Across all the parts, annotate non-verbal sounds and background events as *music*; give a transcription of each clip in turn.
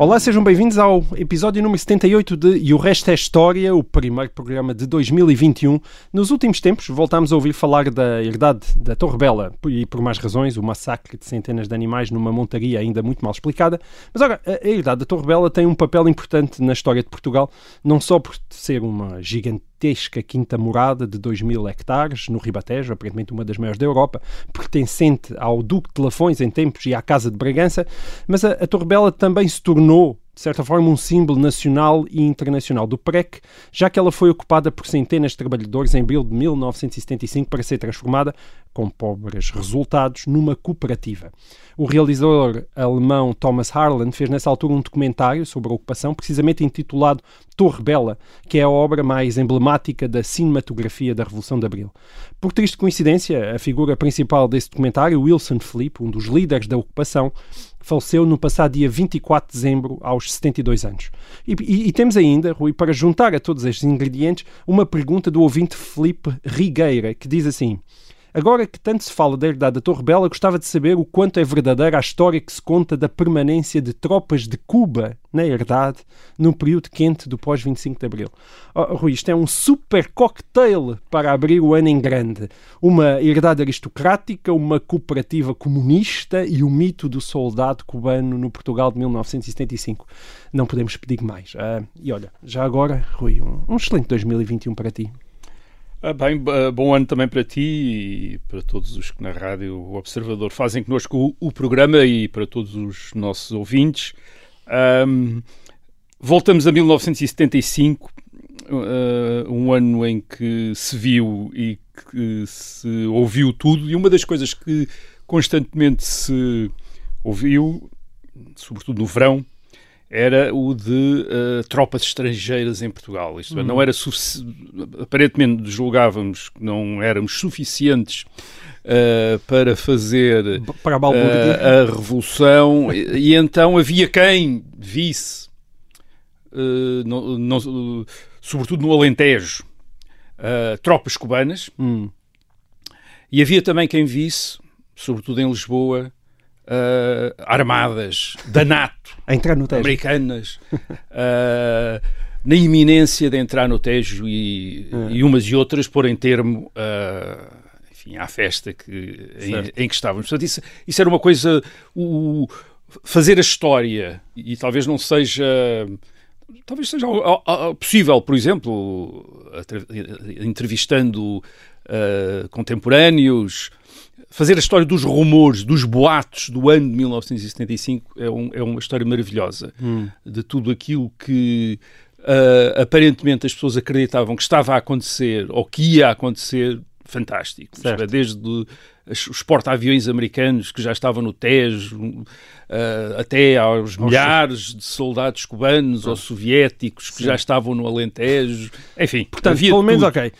Olá, sejam bem-vindos ao episódio número 78 de E o Resto é História, o primeiro programa de 2021. Nos últimos tempos voltámos a ouvir falar da herdade da Torre Bela e por mais razões, o massacre de centenas de animais numa montaria ainda muito mal explicada. Mas ora, a herdade da Torre Bela tem um papel importante na história de Portugal, não só por ser uma gigantesca quinta morada de 2 mil hectares no Ribatejo, aparentemente uma das maiores da Europa, pertencente ao Duque de Lafões em tempos e à Casa de Bragança, mas a, a Torre Bela também se tornou de certa forma, um símbolo nacional e internacional do PREC, já que ela foi ocupada por centenas de trabalhadores em abril de 1975 para ser transformada, com pobres resultados, numa cooperativa. O realizador alemão Thomas Harlan fez nessa altura um documentário sobre a ocupação, precisamente intitulado Torre Bela, que é a obra mais emblemática da cinematografia da Revolução de Abril. Por triste coincidência, a figura principal desse documentário, Wilson Felipe, um dos líderes da ocupação, faleceu no passado dia 24 de dezembro, aos 72 anos. E, e- e temos ainda, Rui, para juntar a todos estes ingredientes, uma pergunta do ouvinte Felipe Rigueira, que diz assim: Agora que tanto se fala da herdade da Torre Bela, gostava de saber o quanto é verdadeira a história que se conta da permanência de tropas de Cuba na herdade no período quente do pós-25 de Abril. Oh, Rui, isto é um super cocktail para abrir o ano em grande. Uma herdade aristocrática, uma cooperativa comunista e o mito do soldado cubano no Portugal de 1975. Não podemos pedir mais. Ah, e olha, já agora, Rui, um, um excelente 2021 para ti. Ah, bem, ah, bom ano também para ti e para todos os que na Rádio Observador fazem connosco o, o programa e para todos os nossos ouvintes. Ahm, voltamos a 1975, ah, um ano em que se viu e que se ouviu tudo, e uma das coisas que constantemente se ouviu, sobretudo no verão, era o de eh, tropas estrangeiras em Portugal. Isto é, não era sufici- aparentemente julgávamos que não éramos suficientes eh, para fazer Para a eh, a revolução e, e então havia quem visse, no- no- sobretudo no Alentejo, tropas cubanas Hum. e havia também quem visse, sobretudo em Lisboa, eh, armadas da NATO americanas ah, na iminência de entrar no Tejo e, e umas e outras porem termo ah, enfim, à festa que, em, em que estávamos. Portanto, isso, isso era uma coisa. O, fazer a história, e talvez não seja. Talvez seja possível, por exemplo, atra- entrevistando ah, contemporâneos, fazer a história dos rumores, dos boatos do ano de 1975 é, um- é uma história maravilhosa. De tudo aquilo que ah, aparentemente as pessoas acreditavam que estava a acontecer ou que ia acontecer, fantástico. É, Certo. Desde os porta-aviões americanos que já estavam no Tejo, ah, até aos milhares de soldados cubanos ou soviéticos que já estavam no Alentejo. Enfim, Portanto, pelo menos, tudo. ok.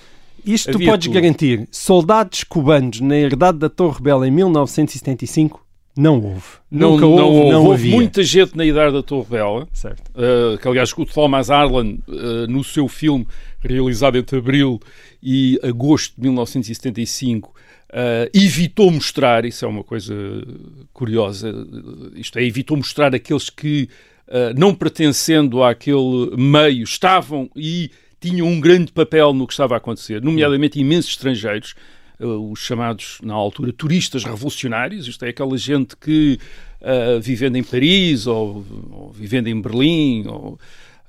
Isto tu podes tudo. garantir. Soldados cubanos na herdade da Torre Bela em 1975 não houve. Não, Nunca não houve, houve. não Houve muita gente na idade da Torre Bela, Certo. uh, que aliás o Thomas Harlan, uh, no seu filme realizado entre abril e agosto de 1975, uh, evitou mostrar, isso é uma coisa curiosa, isto é, evitou mostrar aqueles que, não pertencendo àquele meio, estavam e tinham um grande papel no que estava a acontecer, nomeadamente imensos estrangeiros, uh, os chamados, na altura, turistas revolucionários, isto é, aquela gente que, uh, vivendo em Paris ou, ou vivendo em Berlim ou,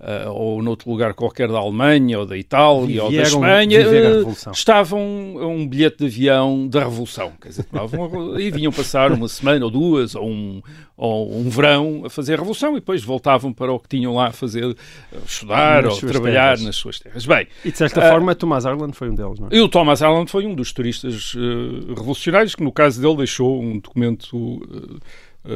uh, ou noutro lugar qualquer da Alemanha ou da Itália ou da Espanha, uh, estavam a um bilhete de avião da Revolução. Quer dizer, tomavam- e vinham passar uma semana ou duas ou um, ou um verão a fazer a Revolução e depois voltavam para o que tinham lá a fazer, a estudar Nas ou trabalhar terras. nas suas terras. Bem, E de certa Ah, forma, Tomás Arland foi um deles, não é? e o Thomas Allen foi um dos turistas eh, revolucionários que, no caso dele, deixou um documento eh, eh,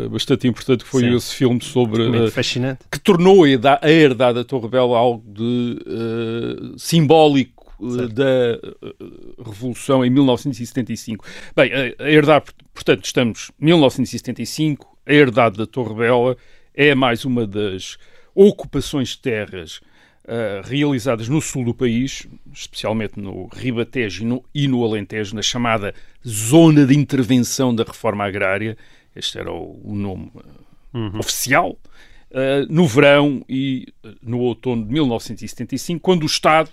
bastante importante, que foi Sim. esse filme sobre... Eh, fascinante. que tornou a herdade da Torre Bela algo de eh, simbólico uh, da uh, Revolução em 1975. Bem, a, herdade, portanto, estamos em 1975, a herdade da Torre Bela é mais uma das ocupações de terras uh, realizadas no sul do país, especialmente no Ribatejo e no, e no Alentejo, na chamada Zona de Intervenção da Reforma Agrária. Este era o, o nome uhum. oficial. Uh, no verão e no outono de 1975, quando o Estado,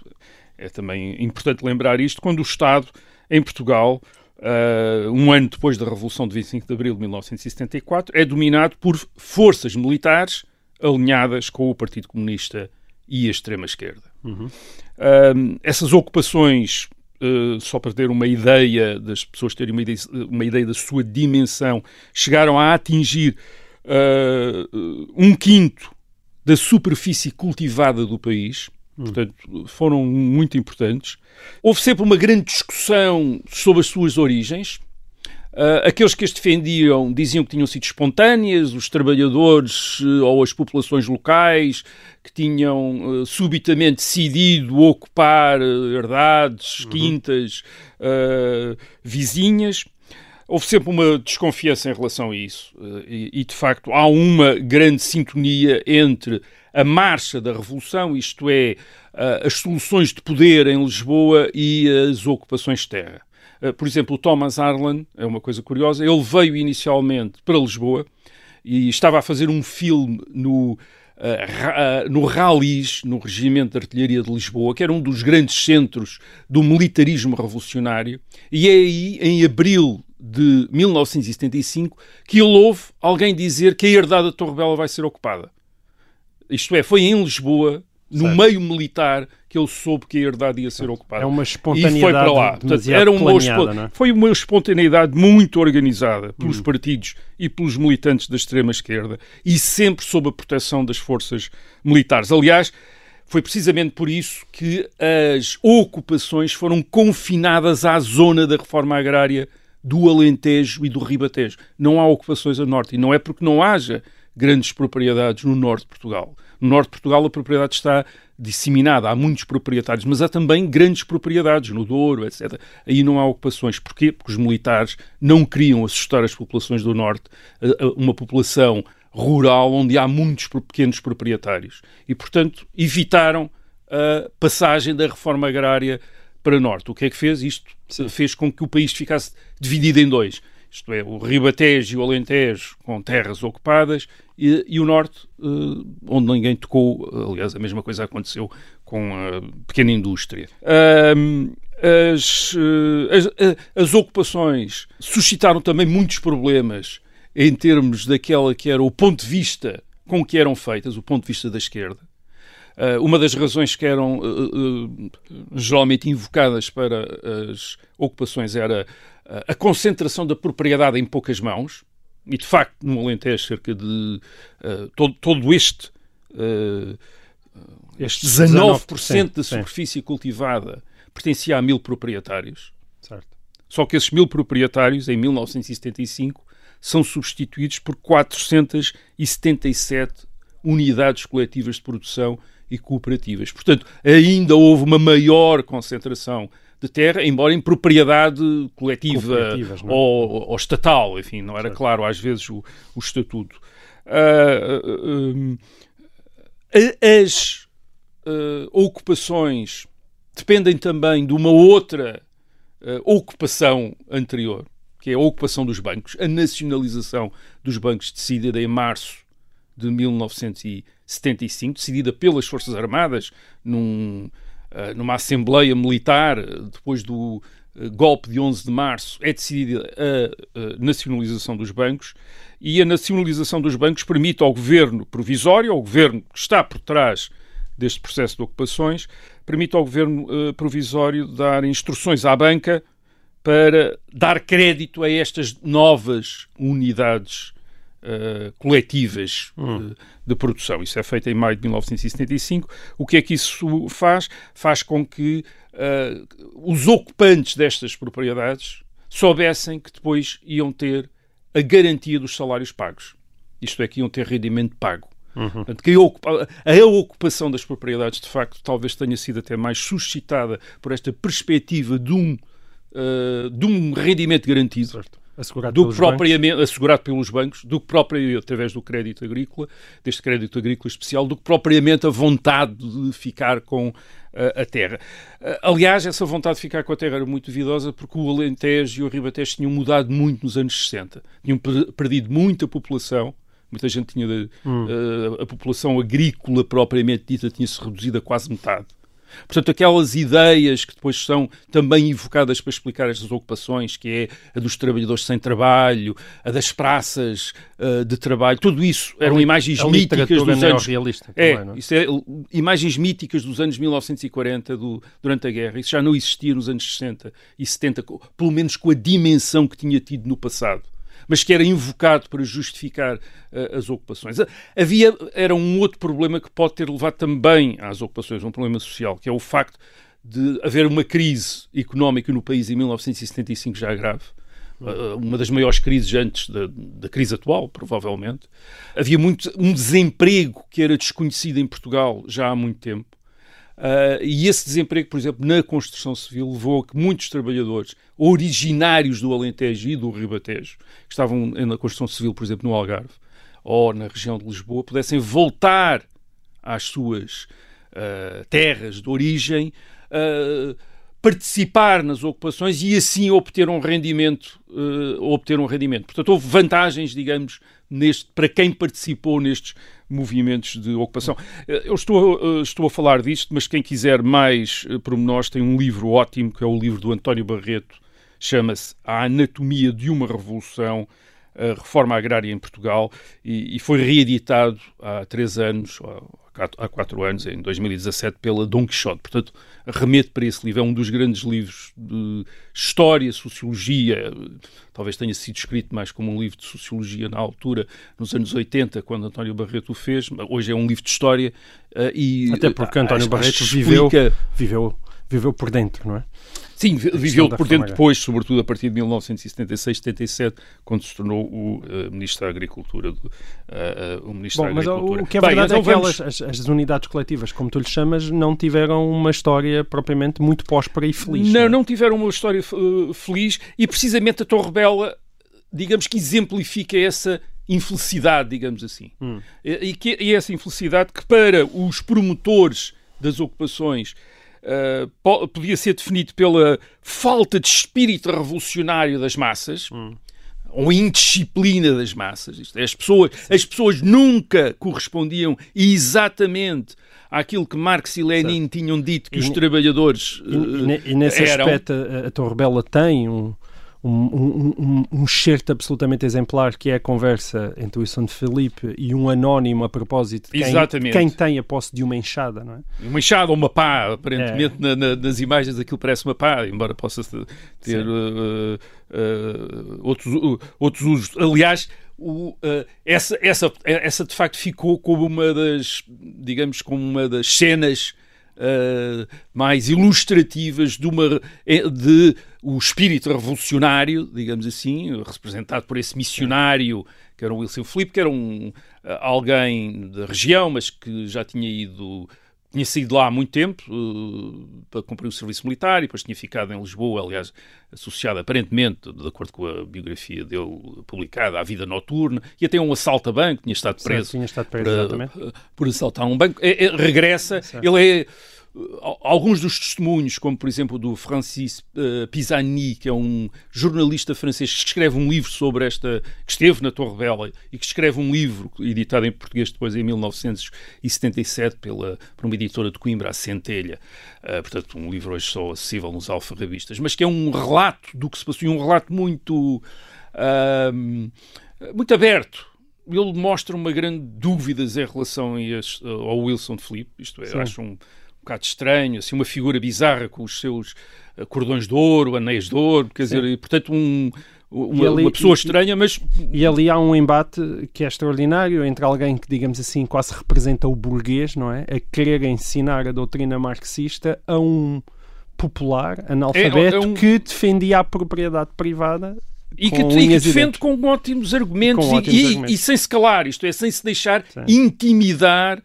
é também importante lembrar isto, quando o Estado, em Portugal, uh, um ano depois da Revolução de 25 de Abril de 1974, é dominado por forças militares alinhadas com o Partido Comunista e a extrema-esquerda. Uhum. Uh, essas ocupações, uh, só para ter uma ideia, das pessoas terem uma ideia, uma ideia da sua dimensão, chegaram a atingir uh, um quinto da superfície cultivada do país. Hum. Portanto, foram muito importantes. Houve sempre uma grande discussão sobre as suas origens. Uh, aqueles que as defendiam diziam que tinham sido espontâneas, os trabalhadores uh, ou as populações locais que tinham uh, subitamente decidido ocupar herdades, uhum. quintas vizinhas. Houve sempre uma desconfiança em relação a isso e, e, de facto, há uma grande sintonia entre a marcha da Revolução, isto é, as soluções de poder em Lisboa e as ocupações de terra. Eh, por exemplo, o Thomas Arlen, é uma coisa curiosa, ele veio inicialmente para Lisboa e estava a fazer um filme no, Uh, no Ralis, no Regimento de Artilharia de Lisboa, que era um dos grandes centros do militarismo revolucionário, e é aí, em abril de 1975, que ele ouve alguém dizer que a herdade da Torre Bela vai ser ocupada. Isto é, foi em Lisboa no certo. meio militar que ele soube que a herdade ia ser ocupada. É uma espontaneidade e foi para lá. Portanto, era uma planeada, é? Foi uma espontaneidade muito organizada pelos hum. partidos e pelos militantes da extrema-esquerda e sempre sob a proteção das forças militares. Aliás, foi precisamente por isso que as ocupações foram confinadas à zona da reforma agrária do Alentejo e do Ribatejo. Não há ocupações a norte e não é porque não haja grandes propriedades no norte de Portugal. No norte de Portugal a propriedade está disseminada, há muitos proprietários, mas há também grandes propriedades no Douro, etc. Aí não há ocupações. Porquê? Porque os militares não queriam assustar as populações do norte, uma população rural onde há muitos pequenos proprietários. E, portanto, evitaram a passagem da reforma agrária para norte. O que é que fez? Isto Sim. fez com que o país ficasse dividido em dois isto é, o Ribatejo e o Alentejo com terras ocupadas e, e o Norte, uh, onde ninguém tocou. Aliás, a mesma coisa aconteceu com a pequena indústria. As, uh, as, as ocupações suscitaram também muitos problemas em termos daquela que era o ponto de vista com que eram feitas, o ponto de vista da esquerda. Uma das razões que eram geralmente invocadas para as ocupações era a concentração da propriedade em poucas mãos, e de facto no Alentejo cerca de uh, todo, todo, este, uh, este 19%, 19% da superfície sim. cultivada pertencia a mil proprietários. Certo. Só que esses mil proprietários, em 1975, são substituídos por 477 unidades coletivas de produção e cooperativas. Portanto, ainda houve uma maior concentração de terra, embora em propriedade coletiva é? ou, ou, estatal, enfim, não era certo. claro às vezes o, o estatuto. Uh, uh, as uh, ocupações dependem também de uma outra ocupação anterior, que é a ocupação dos bancos, a nacionalização dos bancos decidida em março de 1975, decidida pelas Forças Armadas num numa Assembleia Militar, depois do eh, golpe de 11 de março, é decidida a nacionalização dos bancos. E a nacionalização dos bancos permite ao governo provisório, ao governo que está por trás deste processo de ocupações, permite ao governo provisório dar instruções à banca para dar crédito a estas novas unidades uh, coletivas hum. de, de, produção. Isso é feito em maio de 1975. O que é que isso faz? Faz com que uh, os ocupantes destas propriedades soubessem que depois iam ter a garantia dos salários pagos. Isto é, que iam ter rendimento pago. Portanto, que a, ocupa- a ocupação das propriedades, de facto, talvez tenha sido até mais suscitada por esta perspectiva de um, eh, de um rendimento garantido. Assegurado do que pelos bancos. propriamente assegurado pelos bancos, do que propriamente através do crédito agrícola, deste crédito agrícola especial, do que propriamente a vontade de ficar com eh, a terra. Eh, aliás, essa vontade de ficar com a terra era muito duvidosa porque o Alentejo e o Ribatejo tinham mudado muito nos anos 60. Tinham per- perdido muita população. Muita gente tinha. de- eh, a população agrícola propriamente dita tinha-se reduzido a quase metade. Portanto, aquelas ideias que depois são também evocadas para explicar estas ocupações, que é a dos trabalhadores sem trabalho, a das praças eh, de trabalho, tudo isso eram imagens a míticas literatura dos anos... É, também, não é? isso é imagens míticas dos anos 1940, do- durante a guerra. Isso já não existia nos anos 60 e 70, co- pelo menos com a dimensão que tinha tido no passado. Mas que era invocado para justificar eh, as ocupações. Havia, era um outro problema que pode ter levado também às ocupações, um problema social, que é o facto de haver uma crise económica no país em 1975 já grave. Uh, uma das maiores crises antes da, da crise atual, provavelmente. Havia muito, um desemprego que era desconhecido em Portugal já há muito tempo. Uh, e esse desemprego, por exemplo, na construção civil, levou a que muitos trabalhadores originários do Alentejo e do Ribatejo, que estavam na construção civil, por exemplo, no Algarve ou na região de Lisboa, pudessem voltar às suas uh, terras de origem, uh, participar nas ocupações e assim obter um rendimento, obter um rendimento. Portanto, houve vantagens, digamos, neste, para quem participou nestes movimentos de ocupação. Eh, Eu estou, eh, estou a falar disto, mas quem quiser mais eh, pormenores tem um livro ótimo, que é o livro do António Barreto, chama-se A Anatomia de uma Revolução, a Reforma Agrária em Portugal, e, e foi reeditado há três anos, há quatro anos, em 2017, pela Dom Quixote. Portanto, remeto para esse livro. É um dos grandes livros de história, sociologia. Talvez tenha sido escrito mais como um livro de sociologia na altura, nos anos 80, quando António Barreto o fez. Hoje é um livro de história. eh, e, Até porque António acho- Barreto acho viveu, explica- viveu, viveu por dentro, não é? Sim, viveu por dentro depois, sobretudo a partir de 1976, 77, quando se tornou o eh, Ministro da Agricultura. do- eh, eh, o Ministro Bom, da mas o- Agricultura. o que é Bem, verdade então é que vamos- elas, as, as unidades coletivas, como tu lhe chamas, não tiveram uma história propriamente muito próspera e feliz. Não, é? não tiveram uma história feliz e precisamente a Torre Bela, digamos que exemplifica essa infelicidade, digamos assim. Hum. E, e que, e essa infelicidade que para os promotores das ocupações eh, po- podia ser definido pela falta de espírito revolucionário das massas, ou indisciplina das massas. Isto é, as, pessoas, as pessoas nunca correspondiam exatamente àquilo que Marx e Lenin tinham dito que E os trabalhadores E, e e nesse eh, eram. aspecto, a, a Torre Bela tem um, um, um, um, certo absolutamente exemplar que é a conversa entre o Wilson Felipe e um anónimo a propósito de quem, quem tem a posse de uma enxada, não é? Uma enxada ou uma pá, aparentemente É. na- na- nas imagens aquilo parece uma pá, embora possa ter uh, uh, outros, uh, outros usos. Aliás, o, uh, essa, essa, essa de facto ficou como uma das, digamos, como uma das cenas uh, mais ilustrativas de, uma, eh, de o espírito revolucionário, digamos assim, representado por esse missionário que era o Wilson Filipe, que era um, uh, alguém da região, mas que já tinha ido tinha saído lá há muito tempo uh, para cumprir o serviço militar e depois tinha ficado em Lisboa, aliás, associado aparentemente, de acordo com a biografia dele publicada, à vida noturna, e até um assalto a banco, tinha estado preso Tinha estado preso, por, por assaltar um banco. É- é- regressa, ele é. Uh, Alguns dos testemunhos, como por exemplo do Francis uh, Pisani, que é um jornalista francês que escreve um livro sobre esta. que esteve na Torre Bela e que escreve um livro editado em português depois em 1977 pela, por uma editora de Coimbra, a Centelha. Uh, portanto, um livro hoje só acessível nos alfarrabistas, mas que é um relato do que se passou, e um relato muito. um, muito aberto. Ele mostra uma grande dúvidas em relação a este- ao Wilson Filipe, isto é, eu acho um, um bocado estranho, assim, uma figura bizarra com os seus eh, cordões de ouro, anéis de ouro, quer dizer, e, portanto, um, uma, ali- uma pessoa estranha, mas E ali há um embate que é extraordinário entre alguém que, digamos assim, quase representa o burguês, não é? A querer ensinar a doutrina marxista a um popular analfabeto É- é um- que defendia a propriedade privada E que, e que defende com ótimos argumentos, Com e- ótimos e, argumentos. e sem se calar, isto é, sem se deixar Sim. intimidar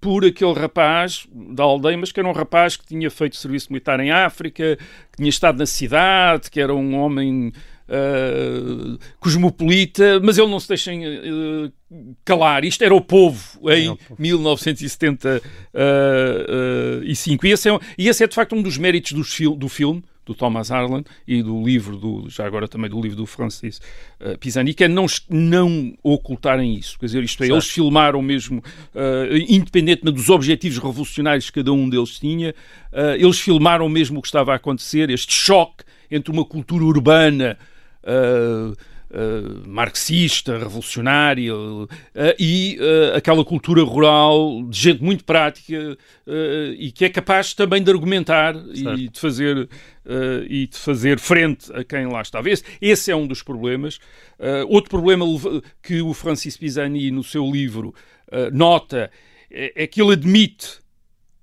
por aquele rapaz da aldeia, mas que era um rapaz que tinha feito serviço militar em África, que tinha estado na cidade, que era um homem ah, cosmopolita, mas ele não se deixa ah, calar. Isto era o povo em o povo. 1975. E esse é, e esse é de facto um dos méritos fil- do filme, do Thomas Harlan e do livro, do, já agora também do livro do Francis uh, Pisani, que é não, não ocultarem isso. Quer dizer, isto é, Certo. eles filmaram mesmo, uh, independentemente dos objetivos revolucionários que cada um deles tinha, uh, eles filmaram mesmo o que estava a acontecer, este choque entre uma cultura urbana. uh, uh, marxista, revolucionária uh, e uh, aquela cultura rural de gente muito prática e que é capaz também de argumentar Certo. e de fazer uh, e de fazer frente a quem lá estava. Esse, esse é um dos problemas. Uh, outro problema que o Francis Pisani no seu livro uh, nota é, é que ele admite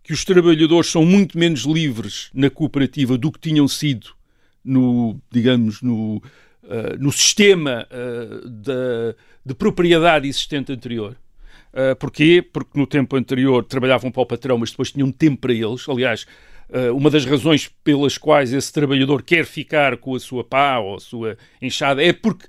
que os trabalhadores são muito menos livres na cooperativa do que tinham sido no, digamos, no, uh, no sistema uh, da- de propriedade existente anterior. Uh, porquê? Porque no tempo anterior trabalhavam para o patrão, mas depois tinham tempo para eles. Aliás, uma das razões pelas quais esse trabalhador quer ficar com a sua pá ou a sua enxada é porque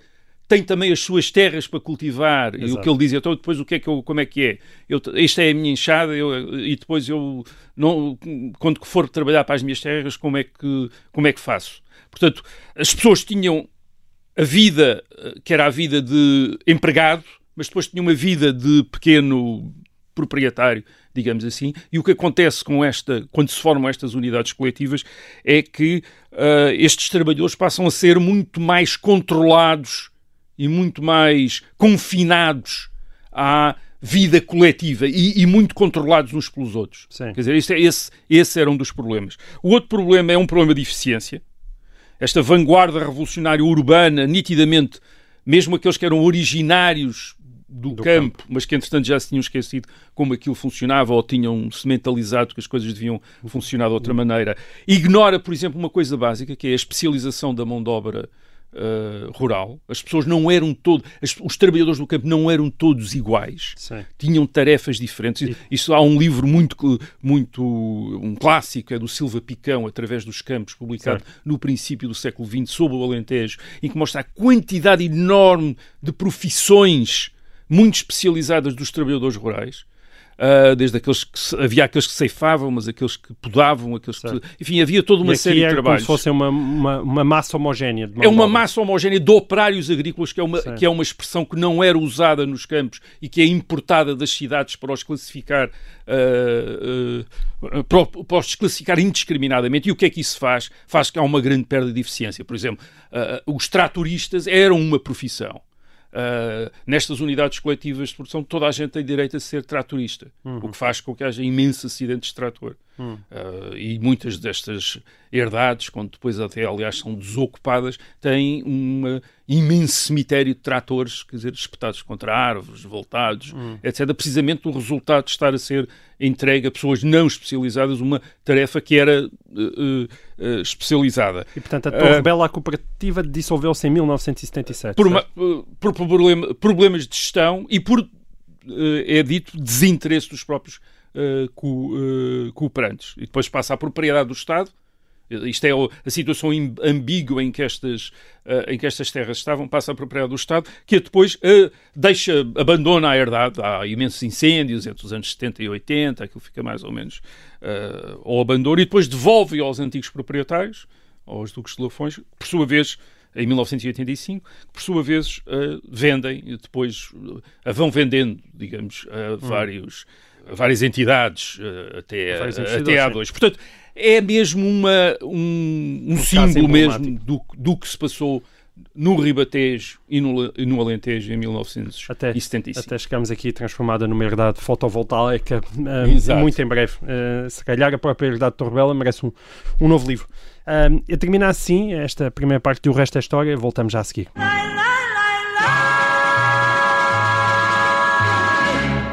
tem também as suas terras para cultivar e o Exato. que ele diz então depois o que é que eu, como é que é eu, esta é a minha enxada eu- e depois eu não, quando for trabalhar para as minhas terras como é que como é que faço portanto as pessoas tinham a vida eh, que era a vida de empregado mas depois tinham uma vida de pequeno proprietário digamos assim e o que acontece com esta quando se formam estas unidades coletivas é que ah, estes trabalhadores passam a ser muito mais controlados e muito mais confinados à vida coletiva e, e muito controlados uns pelos outros. Sim. Quer dizer, é- esse, esse era um dos problemas. O outro problema é um problema de eficiência. Esta vanguarda revolucionária urbana, nitidamente, mesmo aqueles que eram originários do, Do campo, mas que entretanto já se tinham esquecido como aquilo funcionava ou tinham-se mentalizado que as coisas deviam funcionar de outra maneira. Ignora, por exemplo, uma coisa básica, que é a especialização da mão de obra uh, rural. As pessoas não eram todos, as- os trabalhadores do campo não eram todos iguais Sim. tinham tarefas diferentes. Isso há um livro muito, muito um clássico, é do Silva Picão, através dos campos, publicado no princípio do século XX, sobre o Alentejo, em que mostra a quantidade enorme de profissões muito especializadas dos trabalhadores rurais. Ah, desde aqueles que havia aqueles que ceifavam, mas aqueles que podavam, aqueles que, enfim, havia toda uma série é de como trabalhos. se fosse uma, uma, uma massa homogénea. É uma massa homogénea de operários agrícolas, que é, uma, Sim. que é uma expressão que não era usada nos campos e que é importada das cidades para os classificar, ah, ah, para, os desclassificar indiscriminadamente. E o que é que isso faz? Faz que há uma grande perda de eficiência. Por exemplo, os tratoristas eram uma profissão. Uh, nestas unidades coletivas de produção, toda a gente tem direito a ser tratorista, o que faz com que haja imensos acidentes de trator. Uh, e muitas destas herdades, quando depois até, aliás, são desocupadas, têm um imenso cemitério de tratores, quer dizer, espetados contra árvores, voltados, etc. Precisamente do resultado de estar a ser entregue a pessoas não especializadas uma tarefa que era uh, uh, uh, especializada. E, portanto, a Torre Ah. Bela, a cooperativa, dissolveu-se em 1977. por, uma- por problema- problemas de gestão e por, é dito, desinteresse dos próprios eh, co- eh, cooperantes. E depois passa à propriedade do Estado. Isto é a situação ambígua em que, estas, eh, em que estas terras estavam, passa à propriedade do Estado, que depois deixa, abandona a herdade. Há imensos incêndios entre os anos 70 e 80, aquilo fica mais ou menos ao abandono, e depois devolve aos antigos proprietários, aos duques de Lafões, por sua vez, em 1985, que por sua vez eh, vendem, e depois eh, a vão vendendo, digamos, a vários, a várias entidades, eh, até, até a sim. dois. Portanto, é mesmo uma, um, um caso símbolo mesmo do, do que se passou no Ribatejo e no, e no Alentejo em 1975. Até chegamos aqui transformada numa herdade fotovoltaica ah, Exato. muito em breve. Ah, se calhar a própria herdade de Torrebela merece um, um novo livro. Ah, e termina assim esta primeira parte do resto da história. Voltamos já a seguir.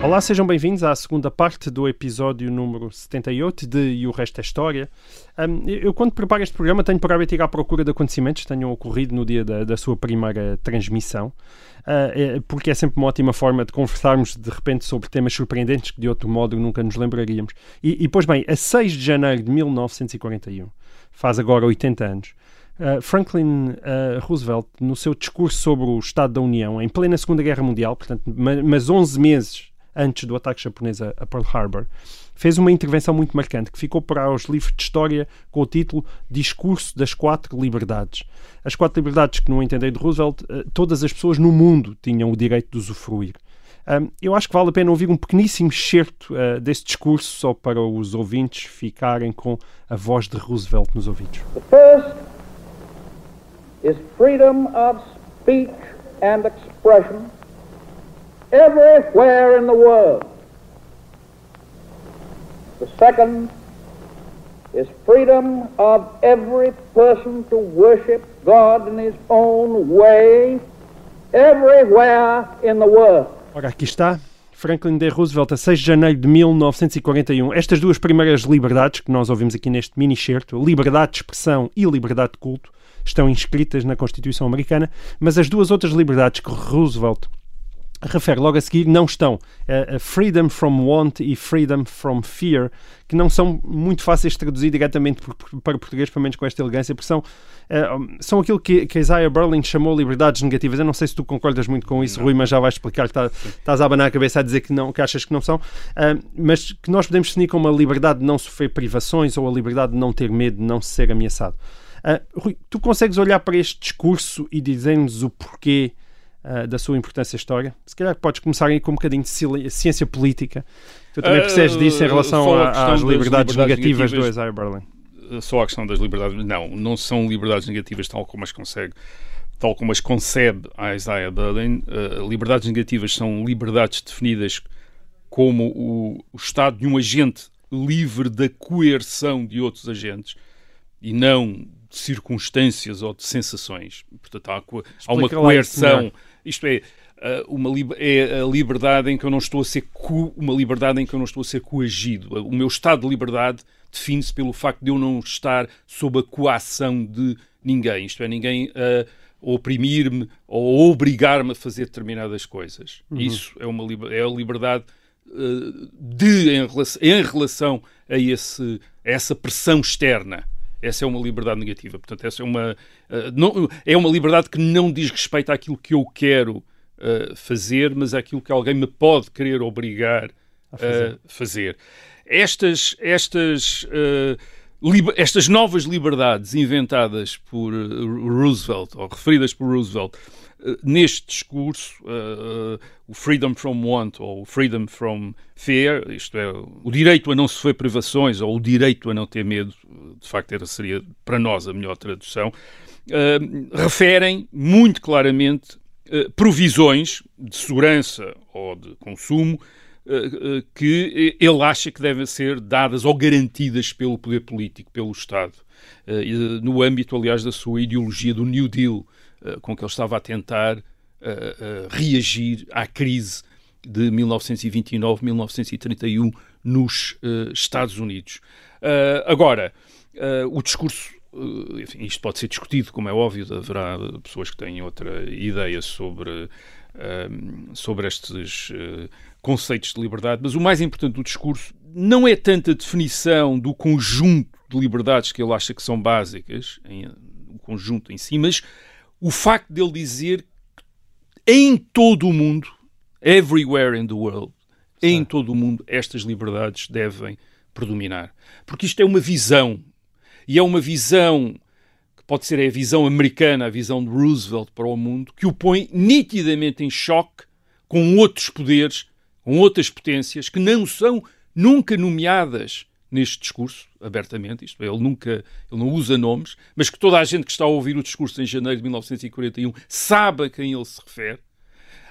Olá, sejam bem-vindos à segunda parte do episódio número 78 de E o Resto é História. Um, eu, quando preparo este programa, tenho por hábito ir à procura de acontecimentos que tenham ocorrido no dia da, da sua primeira transmissão, uh, porque é sempre uma ótima forma de conversarmos de repente sobre temas surpreendentes que de outro modo nunca nos lembraríamos. E, e pois bem, a 6 de janeiro de 1941, faz agora 80 anos, Uh, Franklin uh, Roosevelt, no seu discurso sobre o Estado da União, em plena Segunda Guerra Mundial, portanto, mas 11 meses antes do ataque japonês a, Pearl Harbor, fez uma intervenção muito marcante que ficou para os livros de história com o título Discurso das Quatro Liberdades. As quatro liberdades que, no entender de Roosevelt, uh, todas as pessoas no mundo tinham o direito de usufruir. Um, eu acho que vale a pena ouvir um pequeníssimo excerto uh, desse discurso, só para os ouvintes ficarem com a voz de Roosevelt nos ouvidos. The first is freedom of speech and expression everywhere in the world. The second is freedom of every person to worship God in his own way everywhere in the world. Ora, aqui está. Franklin D. Roosevelt, a 6 de janeiro de 1941. Estas duas primeiras liberdades que nós ouvimos aqui neste mini-certo, liberdade de expressão e liberdade de culto, estão inscritas na Constituição Americana, mas as duas outras liberdades que Roosevelt refere logo a seguir não estão. Uh, freedom from want e freedom from fear, que não são muito fáceis de traduzir diretamente para português, pelo menos com esta elegância, porque são, uh, são aquilo que, que Isaiah Berlin chamou liberdades negativas. Eu não sei se tu concordas muito com isso, não. Rui, mas já vais explicar que tá, estás a abanar a cabeça a dizer que, não, que achas que não são, uh, mas que nós podemos definir como a liberdade de não sofrer privações ou a liberdade de não ter medo, de não ser ameaçado. Uh, Rui, tu consegues olhar para este discurso e dizer-nos o porquê uh, da sua importância histórica? Se calhar podes começar aí com um bocadinho de ciência política. Tu também uh, percebes disso em relação às liberdades, liberdades negativas, negativas do Isaiah Berlin. Só a questão das liberdades. Não, não são liberdades negativas tal como as consegue tal como as concebe a Isaiah Berlin, uh, liberdades negativas são liberdades definidas como o, o, estado de um agente livre da coerção de outros agentes e não de circunstâncias ou de sensações. Portanto, há, há uma coerção. Isto é, uma, é a liberdade em que eu não estou a ser uma liberdade em que eu não estou a ser coagido. O meu estado de liberdade define-se pelo facto de eu não estar sob a coação de ninguém. Isto é, ninguém a oprimir-me ou obrigar-me a fazer determinadas coisas. Uhum. Isso é, uma, é a liberdade de, em relação, em relação a, esse, a essa pressão externa. Essa é uma liberdade negativa. Portanto, essa é uma, uh, não, é uma liberdade que não diz respeito àquilo que eu quero uh, fazer, mas àquilo que alguém me pode querer obrigar a fazer. fazer. Estas, estas, uh, estas novas liberdades inventadas por Roosevelt, ou referidas por Roosevelt, neste discurso, uh, o freedom from want ou freedom from fear, isto é, o direito a não sofrer privações ou o direito a não ter medo, de facto era, seria para nós a melhor tradução, uh, referem muito claramente uh, provisões de segurança ou de consumo que ele acha que devem ser dadas ou garantidas pelo poder político, pelo Estado, no âmbito, aliás, da sua ideologia do New Deal, com que ele estava a tentar uh, uh, reagir à crise de 1929-1931 nos Estados Unidos. agora, o discurso enfim, isto pode ser discutido, como é óbvio, haverá pessoas que têm outra ideia sobre, sobre estes conceitos de liberdade, mas o mais importante do discurso não é tanto a definição do conjunto de liberdades que ele acha que são básicas, em, o conjunto em si, mas o facto dele dizer em todo o mundo, everywhere in the world, em todo o mundo, estas liberdades devem predominar. Porque isto é uma visão. E é uma visão que pode ser a visão americana, a visão de Roosevelt para o mundo, que o põe nitidamente em choque com outros poderes, com outras potências que não são nunca nomeadas neste discurso, abertamente, isto é, ele nunca, ele não usa nomes, mas que toda a gente que está a ouvir o discurso em janeiro de 1941 sabe a quem ele se refere,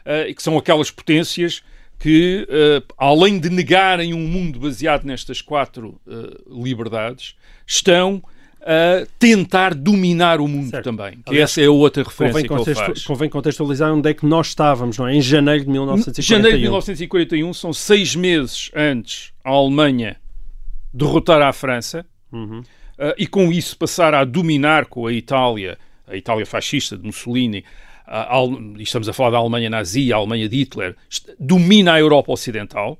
uh, e que são aquelas potências que, uh, além de negarem um mundo baseado nestas quatro uh, liberdades, estão a tentar dominar o mundo Certo. também. Que Aliás, essa é a outra referência Convém, que ele faz. convém contextualizar onde é que nós estávamos, não é? Em janeiro de 1941. Janeiro de 1941 são seis meses antes a Alemanha derrotar a França Uhum. eh, e com isso passar a dominar com a Itália, a Itália fascista de Mussolini, e estamos a falar da Alemanha nazi, a Alemanha de Hitler, domina a Europa Ocidental.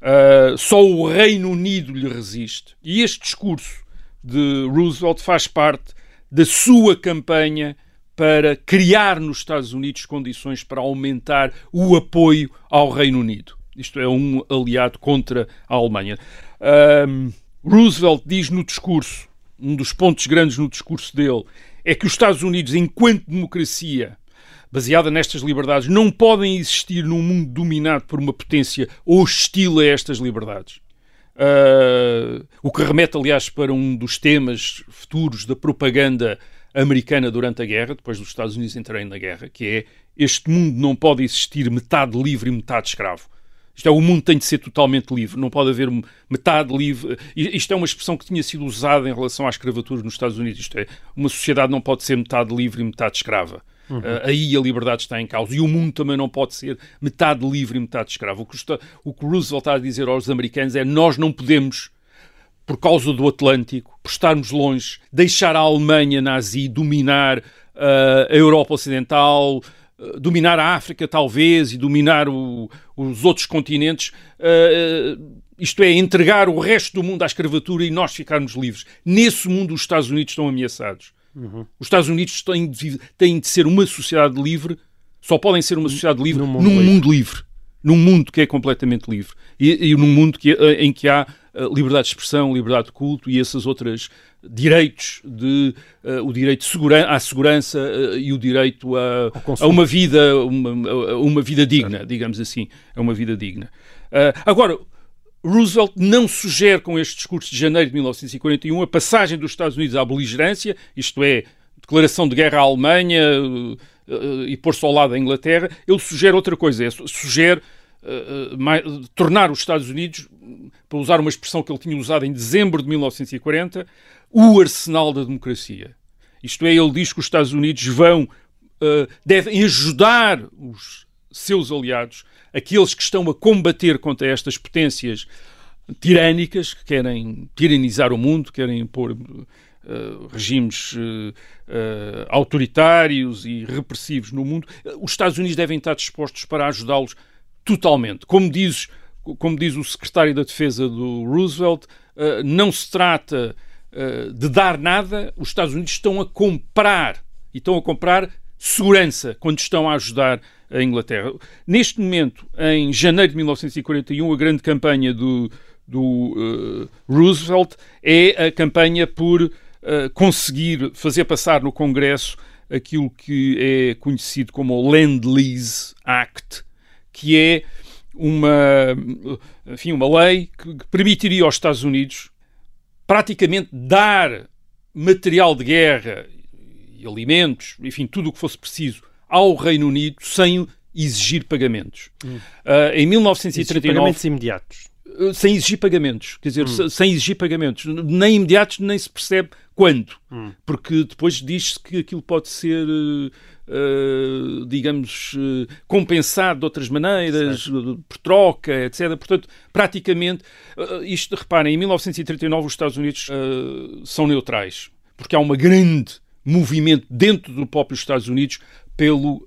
Uh, só o Reino Unido lhe resiste. E este discurso de Roosevelt faz parte da sua campanha para criar nos Estados Unidos condições para aumentar o apoio ao Reino Unido. Isto é um aliado contra a Alemanha. Um, Roosevelt diz no discurso, um dos pontos grandes no discurso dele, é que os Estados Unidos, enquanto democracia, baseada nestas liberdades, não podem existir num mundo dominado por uma potência hostil a estas liberdades. Uh, o que remete, aliás, para um dos temas futuros da propaganda americana durante a guerra, depois dos Estados Unidos entrarem na guerra, que é este mundo não pode existir metade livre e metade escravo. Isto é, o mundo tem de ser totalmente livre, não pode haver metade livre. Isto é uma expressão que tinha sido usada em relação à escravatura nos Estados Unidos. Isto é, uma sociedade não pode ser metade livre e metade escrava. Uhum. Uh, aí a liberdade está em causa. E o mundo também não pode ser metade livre e metade escravo. O que, está, o que Roosevelt está a dizer aos americanos é nós não podemos, por causa do Atlântico, por estarmos longe, deixar a Alemanha nazi dominar uh, a Europa Ocidental, uh, dominar a África talvez e dominar o, os outros continentes. isto é, entregar o resto do mundo à escravatura e nós ficarmos livres. Nesse mundo os Estados Unidos estão ameaçados. Uhum. Os Estados Unidos têm de, têm de, ser uma sociedade livre, só podem ser uma sociedade livre num mundo, num livre. mundo livre. Num mundo que é completamente livre. E, e num mundo que, em que há liberdade de expressão, liberdade de culto e esses outros direitos, de, uh, o direito segura à segurança uh, e o direito a, a uma vida, uma, a uma vida digna, digamos assim, a uma vida digna. Uh, agora, Roosevelt não sugere com este discurso de janeiro de 1941 a passagem dos Estados Unidos à beligerância, isto é, declaração de guerra à Alemanha e pôr-se ao lado da Inglaterra. Ele sugere outra coisa, é, sugere uh, mais, tornar os Estados Unidos, para usar uma expressão que ele tinha usado em dezembro de 1940, o arsenal da democracia. Isto é, ele diz que os Estados Unidos vão, devem ajudar os seus aliados aqueles que estão a combater contra estas potências tirânicas que querem tiranizar o mundo, querem impor uh, regimes uh, uh, autoritários e repressivos no mundo, os Estados Unidos devem estar dispostos para ajudá-los totalmente. Como diz, como diz o secretário da Defesa do Roosevelt, não se trata de dar nada, os Estados Unidos estão a comprar e estão a comprar segurança quando estão a ajudar a Inglaterra. Neste momento, em janeiro de 1941, a grande campanha do, do uh, Roosevelt é a campanha por uh, conseguir fazer passar no Congresso aquilo que é conhecido como o Land-Lease Act, que é uma, enfim, uma lei que permitiria aos Estados Unidos praticamente dar material de guerra e alimentos, enfim, tudo o que fosse preciso ao Reino Unido sem exigir pagamentos. Hum. Uh, em 1939... Pagamentos imediatos. Uh, sem exigir pagamentos. Quer dizer, hum. sem exigir pagamentos. Nem imediatos, nem se percebe quando. Hum. Porque depois diz-se que aquilo pode ser... Uh, digamos, uh, compensado de outras maneiras, certo. por troca, etc. Portanto, praticamente, uh, isto, reparem, em 1939 os Estados Unidos são neutrais, porque há uma grande movimento dentro do próprio Estados Unidos pelo,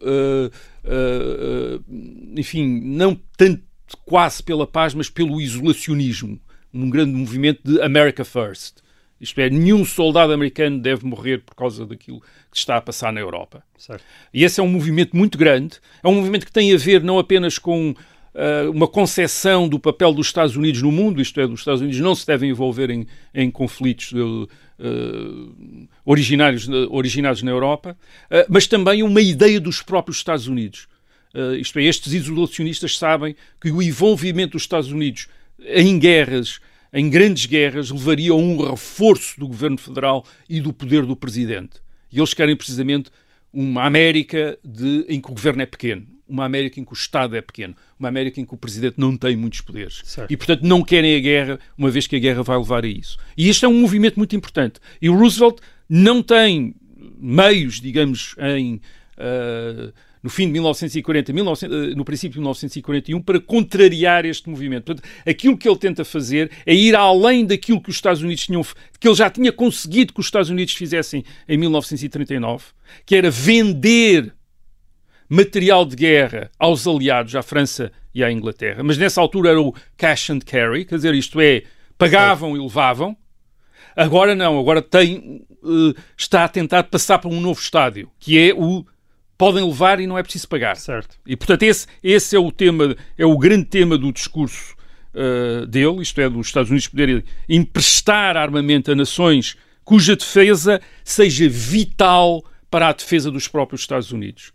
enfim, não tanto quase pela paz, mas pelo isolacionismo, um grande movimento de America First. Isto é, nenhum soldado americano deve morrer por causa daquilo que está a passar na Europa. Certo. E esse é um movimento muito grande. É um movimento que tem a ver não apenas com uh, uma concepção do papel dos Estados Unidos no mundo, isto é, os Estados Unidos não se devem envolver em, em conflitos uh, uh, originários, originados na Europa, mas também uma ideia dos próprios Estados Unidos. isto é, estes isolacionistas sabem que o envolvimento dos Estados Unidos em guerras em grandes guerras levaria a um reforço do governo federal e do poder do presidente. E eles querem precisamente uma América de, em que o governo é pequeno, uma América em que o Estado é pequeno, uma América em que o presidente não tem muitos poderes. Certo. E, portanto, não querem a guerra, uma vez que a guerra vai levar a isso. E este é um movimento muito importante. E o Roosevelt não tem meios, digamos, em. Uh, no fim de 1940, 19, uh, no princípio de 1941, para contrariar este movimento. Portanto, aquilo que ele tenta fazer é ir além daquilo que os Estados Unidos tinham, que ele já tinha conseguido que os Estados Unidos fizessem em 1939, que era vender material de guerra aos aliados, à França e à Inglaterra. Mas nessa altura era o cash and carry, quer dizer, isto é, pagavam e levavam. Agora não, agora tem, uh, está a tentar passar para um novo estádio, que é o podem levar e não é preciso pagar. Certo. E portanto esse, esse é o tema, é o grande tema do discurso uh, dele, isto é, dos Estados Unidos poderem emprestar armamento a nações cuja defesa seja vital para a defesa dos próprios Estados Unidos.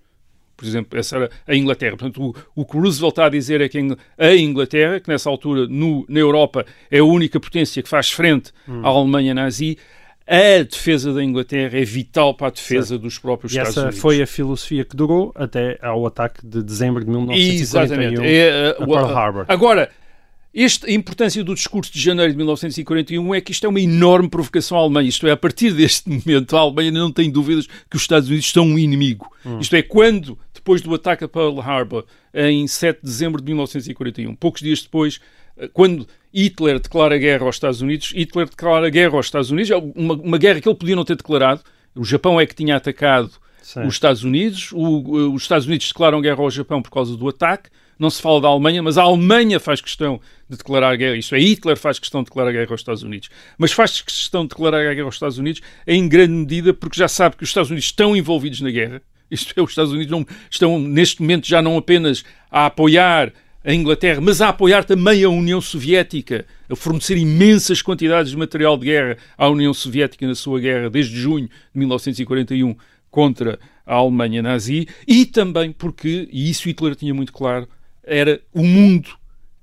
Por exemplo, essa era a Inglaterra. Portanto, o, o que Roosevelt está a dizer é que a Inglaterra, que nessa altura no, na Europa é a única potência que faz frente hum. à Alemanha nazi, a defesa da Inglaterra é vital para a defesa dos próprios e Estados Unidos. essa foi a filosofia que durou até ao ataque de dezembro de 1941 Exatamente. É, uh, Pearl Harbor. Agora, este, a importância do discurso de janeiro de 1941 é que isto é uma enorme provocação à Alemanha. Isto é, a partir deste *laughs* momento, a Alemanha não tem dúvidas que os Estados Unidos são um inimigo. Hum. Isto é, quando, depois do ataque a Pearl Harbor, em 7 de dezembro de 1941, poucos dias depois, eh, quando Hitler declara guerra aos Estados Unidos, Hitler declara guerra aos Estados Unidos, é uma, uma guerra que ele podia não ter declarado. O Japão é que tinha atacado Sim. os Estados Unidos, o, os Estados Unidos declaram guerra ao Japão por causa do ataque não se fala da Alemanha, mas a Alemanha faz questão de declarar guerra. Isto é, Hitler faz questão de declarar guerra aos Estados Unidos. Mas faz questão de declarar guerra aos Estados Unidos em grande medida porque já sabe que os Estados Unidos estão envolvidos na guerra. Isto é, os Estados Unidos não, estão neste momento já não apenas a apoiar a Inglaterra, mas a apoiar também a União Soviética, a fornecer imensas quantidades de material de guerra à União Soviética na sua guerra desde junho de 1941 contra a Alemanha nazi, e também porque, e isso Hitler tinha muito claro, era o mundo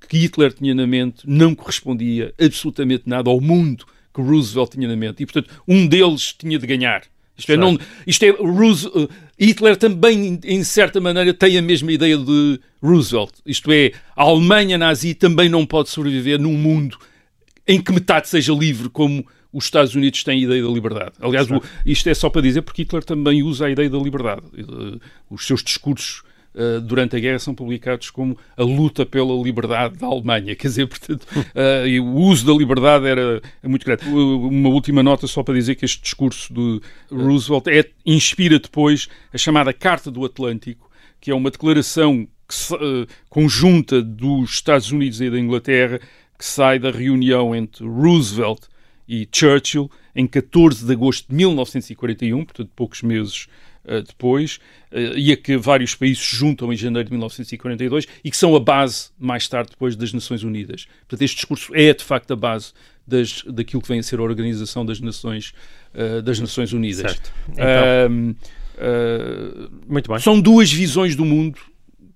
que Hitler tinha na mente não correspondia absolutamente nada ao mundo que Roosevelt tinha na mente. E, portanto, um deles tinha de ganhar. Isto é, não, isto é Roosevelt, uh, Hitler também, em certa maneira, tem a mesma ideia de Roosevelt. Isto é, a Alemanha nazi também não pode sobreviver num mundo em que metade seja livre, como os Estados Unidos têm a ideia da liberdade. Aliás, o, isto é só para dizer porque Hitler também usa a ideia da liberdade. Uh, os seus discursos Uh, durante a guerra são publicados como a luta pela liberdade da Alemanha. Quer dizer, portanto, uh, o uso da liberdade era muito grande. Uma última nota só para dizer que este discurso de Roosevelt é, inspira depois a chamada Carta do Atlântico, que é uma declaração que, uh, conjunta dos Estados Unidos e da Inglaterra que sai da reunião entre Roosevelt e Churchill em 14 de agosto de 1941, portanto, poucos meses depois, uh, e a que vários países se juntam em janeiro de 1942 e que são a base, mais tarde, depois das Nações Unidas. Portanto, este discurso é, de facto, a base das, daquilo que vem a ser a Organização das Nações, uh, das Nações Unidas. Certo. Então, muito bem. São duas visões do mundo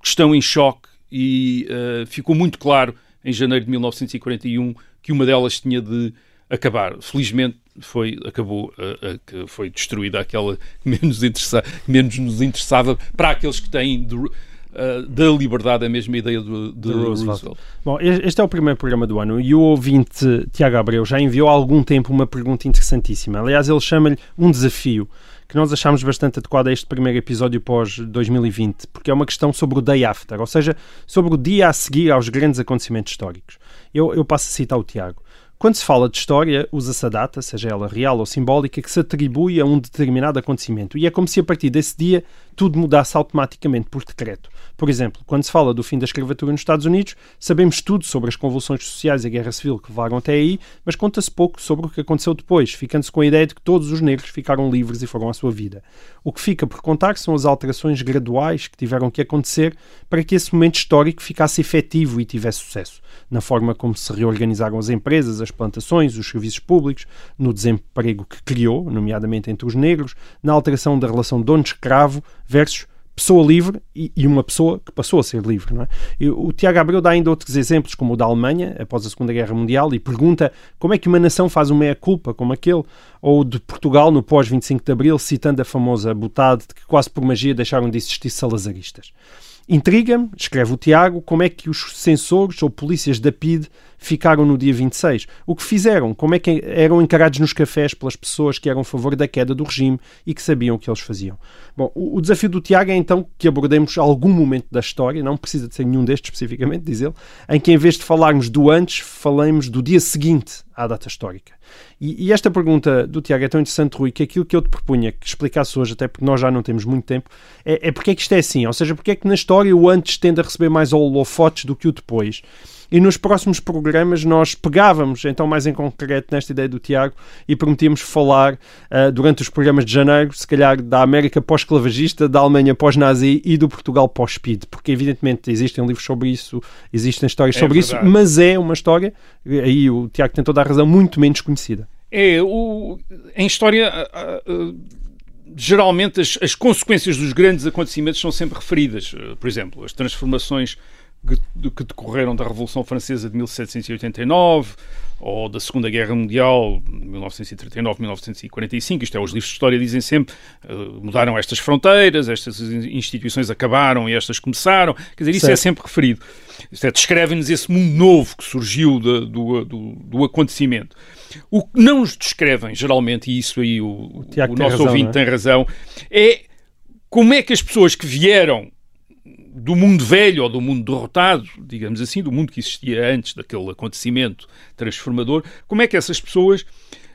que estão em choque e ficou muito claro em janeiro de 1941 que uma delas tinha de acabar. Felizmente foi, acabou, uh, uh, foi destruída aquela que menos, interessa, que menos nos interessava para aqueles que têm de, uh, da liberdade a mesma ideia de, de Roosevelt. Roosevelt. Bom, este é o primeiro programa do ano e o ouvinte Tiago Abreu já enviou há algum tempo uma pergunta interessantíssima. Aliás, ele chama-lhe um desafio que nós achamos bastante adequado a este primeiro episódio pós-2020, porque é uma questão sobre o day after, ou seja, sobre o dia a seguir aos grandes acontecimentos históricos. Eu, eu passo a citar o Tiago. Quando se fala de história, usa-se a data, seja ela real ou simbólica, que se atribui a um determinado acontecimento. E é como se a partir desse dia tudo mudasse automaticamente por decreto. Por exemplo, quando se fala do fim da escravatura nos Estados Unidos, sabemos tudo sobre as convulsões sociais e a guerra civil que levaram até aí, mas conta-se pouco sobre o que aconteceu depois, ficando-se com a ideia de que todos os negros ficaram livres e foram à sua vida. O que fica por contar são as alterações graduais que tiveram que acontecer para que esse momento histórico ficasse efetivo e tivesse sucesso, na forma como se reorganizaram as empresas, as plantações, os serviços públicos, no desemprego que criou, nomeadamente entre os negros, na alteração da relação dono-escravo versus pessoa livre e, e, uma pessoa que passou a ser livre. Não é? E o Tiago Abreu dá ainda outros exemplos, como o da Alemanha, após a Segunda Guerra Mundial, e pergunta como é que uma nação faz uma meia-culpa como aquele, ou de Portugal no pós-25 de Abril, citando a famosa butade de que quase por magia deixaram de existir salazaristas. Intriga-me, escreve o Tiago, como é que os censores ou polícias da PIDE ficaram no dia 26. O que fizeram? Como é que eram encarados nos cafés pelas pessoas que eram a favor da queda do regime e que sabiam o que eles faziam? Bom, o, o desafio do Tiago é então que abordemos algum momento da história, não precisa de ser nenhum destes especificamente, diz ele, em que em vez de falarmos do antes, falemos do dia seguinte à data histórica. E, e, esta pergunta do Tiago é tão interessante, Rui, que aquilo que eu te propunha que explicasse hoje, até porque nós já não temos muito tempo, é, é porque é que isto é assim. Ou seja, porque é que na história o antes tende a receber mais holofotes do que o depois. E nos próximos programas nós pegávamos, então mais em concreto, nesta ideia do Tiago e prometíamos falar uh, durante os programas de janeiro, se calhar da América pós-clavagista, da Alemanha pós-nazi e do Portugal pós-speed, porque evidentemente existem livros sobre isso, existem histórias é sobre verdade. isso, mas é uma história, aí o Tiago tem toda a razão, muito menos conhecida. É, o, em história. Uh, uh, geralmente as, as, consequências dos grandes acontecimentos são sempre referidas. Por exemplo, as transformações que, que decorreram da Revolução Francesa de 1789 ou da Segunda Guerra Mundial, 1939-1945, isto é, os livros de história dizem sempre, uh, mudaram estas fronteiras, estas instituições acabaram e estas começaram, quer dizer, isso é certo. é sempre referido. Isto é, descreve-nos esse mundo novo que surgiu de, do, do, do, acontecimento. O que não nos descrevem, geralmente, e isso aí o, o, o nosso razão, ouvinte é? tem razão, é como é que as pessoas que vieram do mundo velho ou do mundo derrotado, digamos assim, do mundo que existia antes daquele acontecimento transformador, como é que essas pessoas,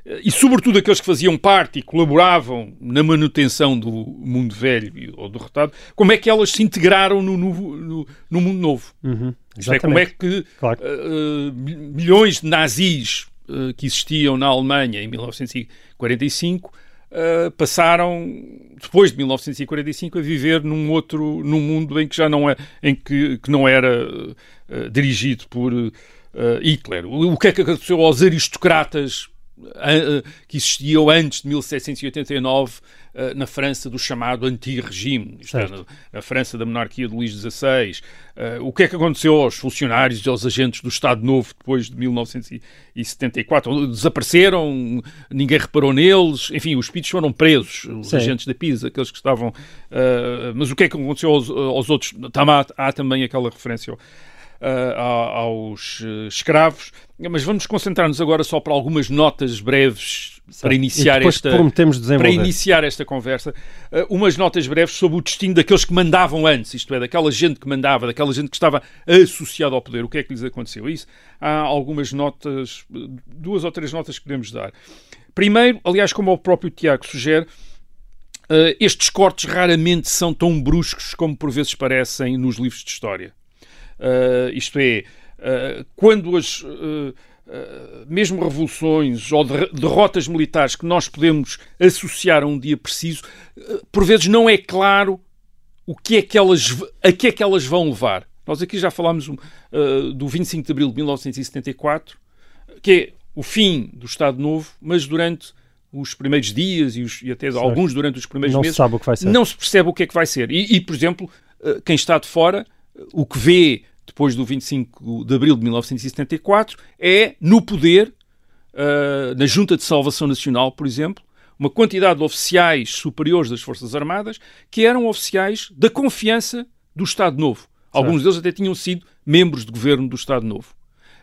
eh, e sobretudo aqueles que faziam parte e colaboravam na manutenção do mundo velho ou derrotado, como é que elas se integraram no, novo, no, no mundo novo? Uhum, é, como é que claro. uh, milhões de nazis uh, que existiam na Alemanha em 1945 uh, passaram depois de 1945 a viver num outro num mundo em que já não é em que, que não era uh, dirigido por uh, Hitler. O, o que é que aconteceu aos aristocratas que existiam antes de 1789 eh, na França do chamado anti-regime, é, na, na, França da monarquia de Luís XVI. Uh, o que é que aconteceu aos funcionários e aos agentes do Estado Novo depois de 1974? Desapareceram, ninguém reparou neles, enfim, os PIDs foram presos, os Sim. agentes da PIS, aqueles que estavam. Uh, mas o que é que aconteceu aos, aos outros? Há, há também aquela referência aos uh, escravos. Mas vamos concentrar-nos agora só para algumas notas breves para iniciar esta para iniciar esta conversa. Uh, umas notas breves sobre o destino daqueles que mandavam antes, isto é, daquela gente que mandava, daquela gente que estava associada ao poder. O que é que lhes aconteceu? Isso há algumas notas, duas ou três notas que podemos dar. Primeiro, aliás, como o próprio Tiago sugere, Uh, estes cortes raramente são tão bruscos como por vezes parecem nos livros de história. Uh, isto é, uh, quando as. Uh, mesmo revoluções ou derrotas militares que nós podemos associar a um dia preciso, por vezes não é claro o que é que elas, a que é que elas vão levar. Nós aqui já falámos do 25 de abril de 1974, que é o fim do Estado Novo, mas durante os primeiros dias e, os, e até certo. alguns durante os primeiros não meses, se não se percebe o que é que vai ser. E, e por exemplo, quem está de fora, o que vê depois do 25 de abril de 1974, é no poder, uh, na Junta de Salvação Nacional, por exemplo, uma quantidade de oficiais superiores das Forças Armadas que eram oficiais da confiança do Estado Novo. Alguns deles até tinham sido membros de governo do Estado Novo.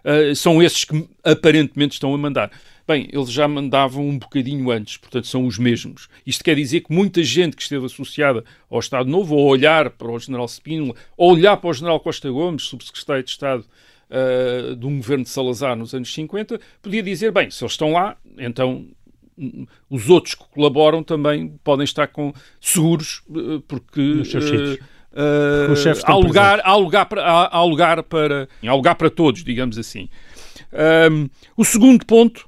Uh, são esses que aparentemente estão a mandar. Bem, eles já mandavam um bocadinho antes, portanto são os mesmos. Isto quer dizer que muita gente que esteve associada ao Estado Novo, ou olhar para o General Spínola, ou olhar para o General Costa Gomes, subsecretário de Estado uh, de um governo de Salazar nos anos 50, podia dizer, bem, se eles estão lá, então hum, os outros que colaboram também podem estar com seguros, uh, porque... Nos seus sítios. Uh, há, lugar, há, lugar para, há, há, lugar para, há lugar para todos, digamos assim. Um, o segundo ponto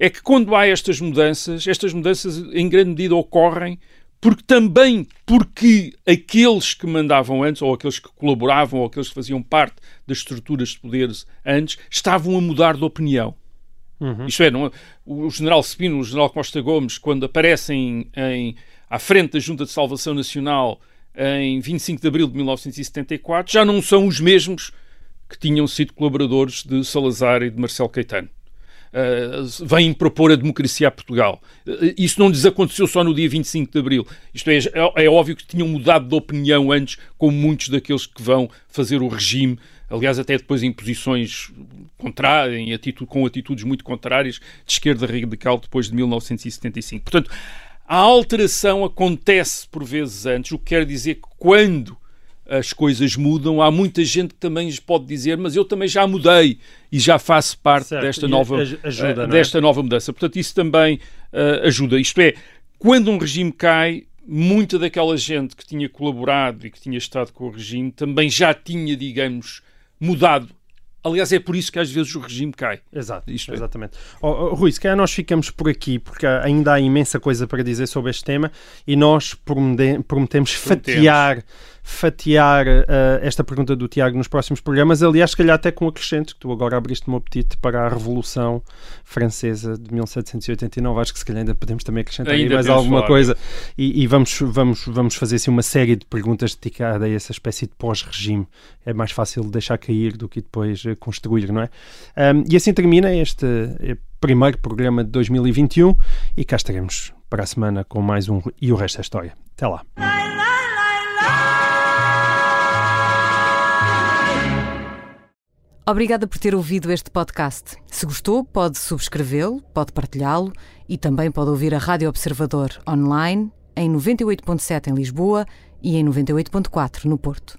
é que quando há estas mudanças, estas mudanças em grande medida ocorrem porque também porque aqueles que mandavam antes, ou aqueles que colaboravam, ou aqueles que faziam parte das estruturas de poderes antes, estavam a mudar de opinião. Uhum. Isto é, não, o general Spino, o general Costa Gomes, quando aparecem em, à frente da Junta de Salvação Nacional em 25 de abril de 1974 já não são os mesmos que tinham sido colaboradores de Salazar e de Marcelo Caetano. Uh, vêm propor a democracia a Portugal. Uh, isso não lhes aconteceu só no dia 25 de Abril. Isto é, é, é, óbvio que tinham mudado de opinião antes, como muitos daqueles que vão fazer o regime, aliás, até depois em posições contrárias, em atitude, com atitudes muito contrárias, de esquerda radical depois de 1975. Portanto, a alteração acontece por vezes antes, o que quer dizer que quando as coisas mudam, há muita gente que também pode dizer, mas eu também já mudei e já faço parte certo, desta, nova, ajuda, uh, desta é? nova mudança. Portanto, isso também uh, ajuda. Isto é, quando um regime cai, muita daquela gente que tinha colaborado e que tinha estado com o regime também já tinha, digamos, mudado Aliás, é por isso que às vezes o regime cai. Exato, Isto é. exatamente. É. Oh, Rui, se calhar nós ficamos por aqui, porque ainda há imensa coisa para dizer sobre este tema e nós prometemos, prometemos. fatiar fatiar uh, esta pergunta do Tiago nos próximos programas. Aliás, se calhar até com acrescento, que tu agora abriste-me o apetite para a Revolução Francesa de 1789. Acho que se calhar ainda podemos também acrescentar ainda mais alguma falar. coisa. E, e, vamos, vamos, vamos fazer assim, uma série de perguntas dedicadas a essa espécie de pós-regime. É mais fácil deixar cair do que depois construir, não é? Um, e assim termina este eh, primeiro programa de 2021 e cá estaremos para a semana com mais um E o Resto é História. Até lá. Obrigada por ter ouvido este podcast. Se gostou, pode subscrevê-lo, pode partilhá-lo e também pode ouvir a Rádio Observador online em 98.7 em Lisboa e em 98.4 no Porto.